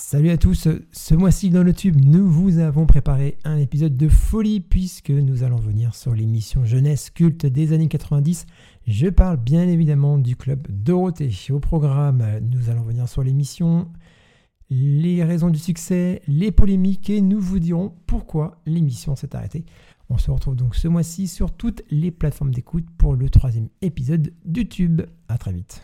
Salut à tous, ce mois-ci dans le tube, nous vous avons préparé un épisode de folie puisque nous allons venir sur l'émission jeunesse culte des années 90. Je parle bien évidemment du club Dorothée. Au programme, nous allons venir sur l'émission, les raisons du succès, les polémiques et nous vous dirons pourquoi l'émission s'est arrêtée. On se retrouve donc ce mois-ci sur toutes les plateformes d'écoute pour le troisième épisode du tube. À très vite.